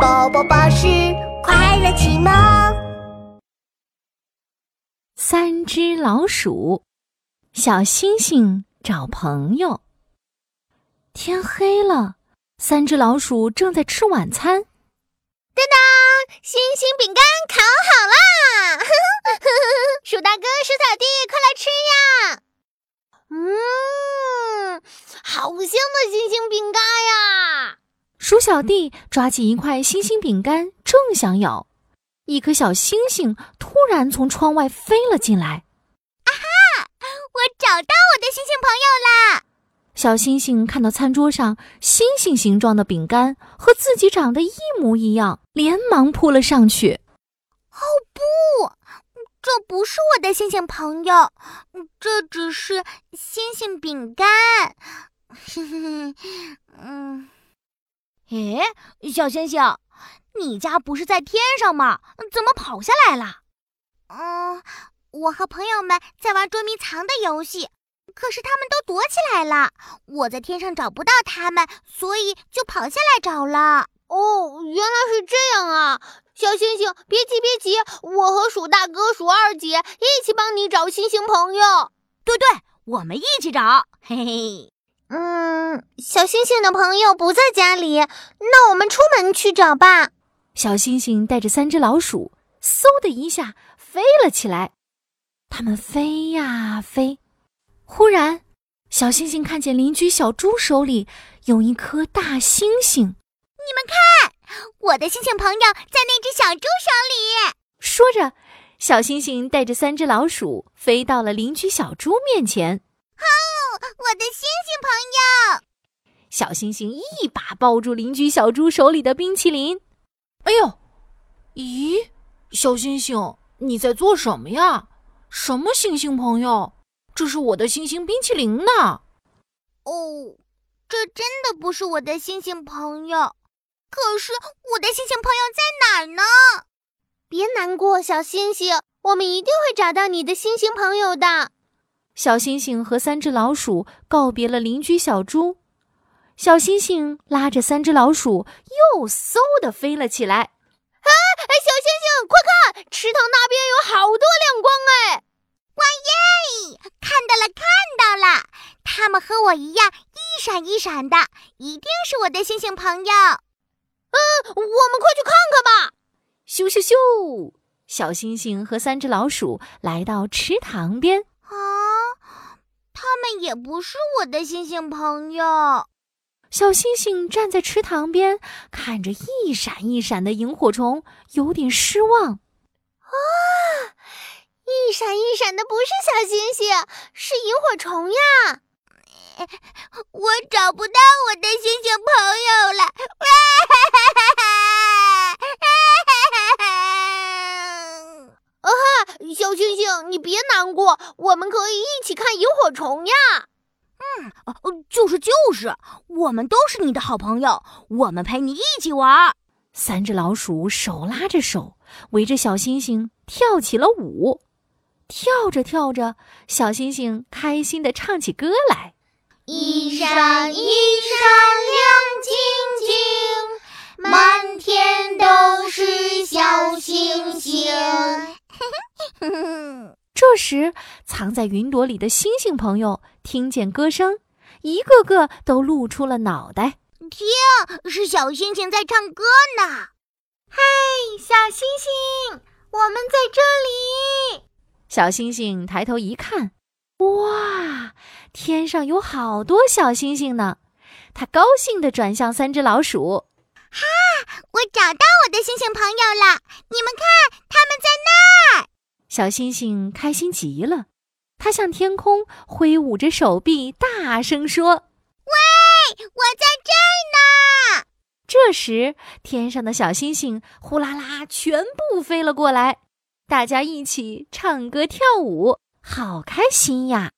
宝宝巴士快乐启蒙。三只老鼠，小星星找朋友。天黑了，三只老鼠正在吃晚餐。当当，星星饼干烤好啦！鼠大哥、鼠小弟，快来吃呀！嗯，好香的星星饼干呀！鼠小弟抓起一块星星饼干，正想咬，一颗小星星突然从窗外飞了进来。啊哈！我找到我的星星朋友啦！小星星看到餐桌上星星形状的饼干和自己长得一模一样，连忙扑了上去。哦不，这不是我的星星朋友，这只是星星饼干。嗯。哎，小星星，你家不是在天上吗？怎么跑下来了？嗯，我和朋友们在玩捉迷藏的游戏，可是他们都躲起来了，我在天上找不到他们，所以就跑下来找了。哦，原来是这样啊！小星星，别急别急，我和鼠大哥、鼠二姐一起帮你找星星朋友。对对，我们一起找，嘿嘿。嗯，小星星的朋友不在家里，那我们出门去找吧。小星星带着三只老鼠，嗖的一下飞了起来。它们飞呀飞，忽然，小星星看见邻居小猪手里有一颗大星星。你们看，我的星星朋友在那只小猪手里。说着，小星星带着三只老鼠飞到了邻居小猪面前。我的星星朋友，小星星一把抱住邻居小猪手里的冰淇淋。哎呦，咦，小星星，你在做什么呀？什么星星朋友？这是我的星星冰淇淋呢。哦，这真的不是我的星星朋友。可是我的星星朋友在哪儿呢？别难过，小星星，我们一定会找到你的星星朋友的。小星星和三只老鼠告别了邻居小猪，小星星拉着三只老鼠又嗖的飞了起来。哎哎，小星星，快看，池塘那边有好多亮光哎！哇耶，看到了看到了，他们和我一样一闪一闪的，一定是我的星星朋友。嗯，我们快去看看吧。咻咻咻，小星星和三只老鼠来到池塘边。也不是我的星星朋友。小星星站在池塘边，看着一闪一闪的萤火虫，有点失望。啊，一闪一闪的不是小星星，是萤火虫呀！我找不到我的星星朋友了。小星星，你别难过，我们可以一起看萤火虫呀。嗯，就是就是，我们都是你的好朋友，我们陪你一起玩。三只老鼠手拉着手，围着小星星跳起了舞。跳着跳着，小星星开心地唱起歌来：一闪一闪亮晶晶，满天都是小这时，藏在云朵里的星星朋友听见歌声，一个个都露出了脑袋。听，是小星星在唱歌呢。嗨，小星星，我们在这里。小星星抬头一看，哇，天上有好多小星星呢！他高兴地转向三只老鼠：“哈，我找到我的星星朋友了！你们看，他们在那儿。”小星星开心极了，它向天空挥舞着手臂，大声说：“喂，我在这儿呢！”这时，天上的小星星呼啦啦全部飞了过来，大家一起唱歌跳舞，好开心呀！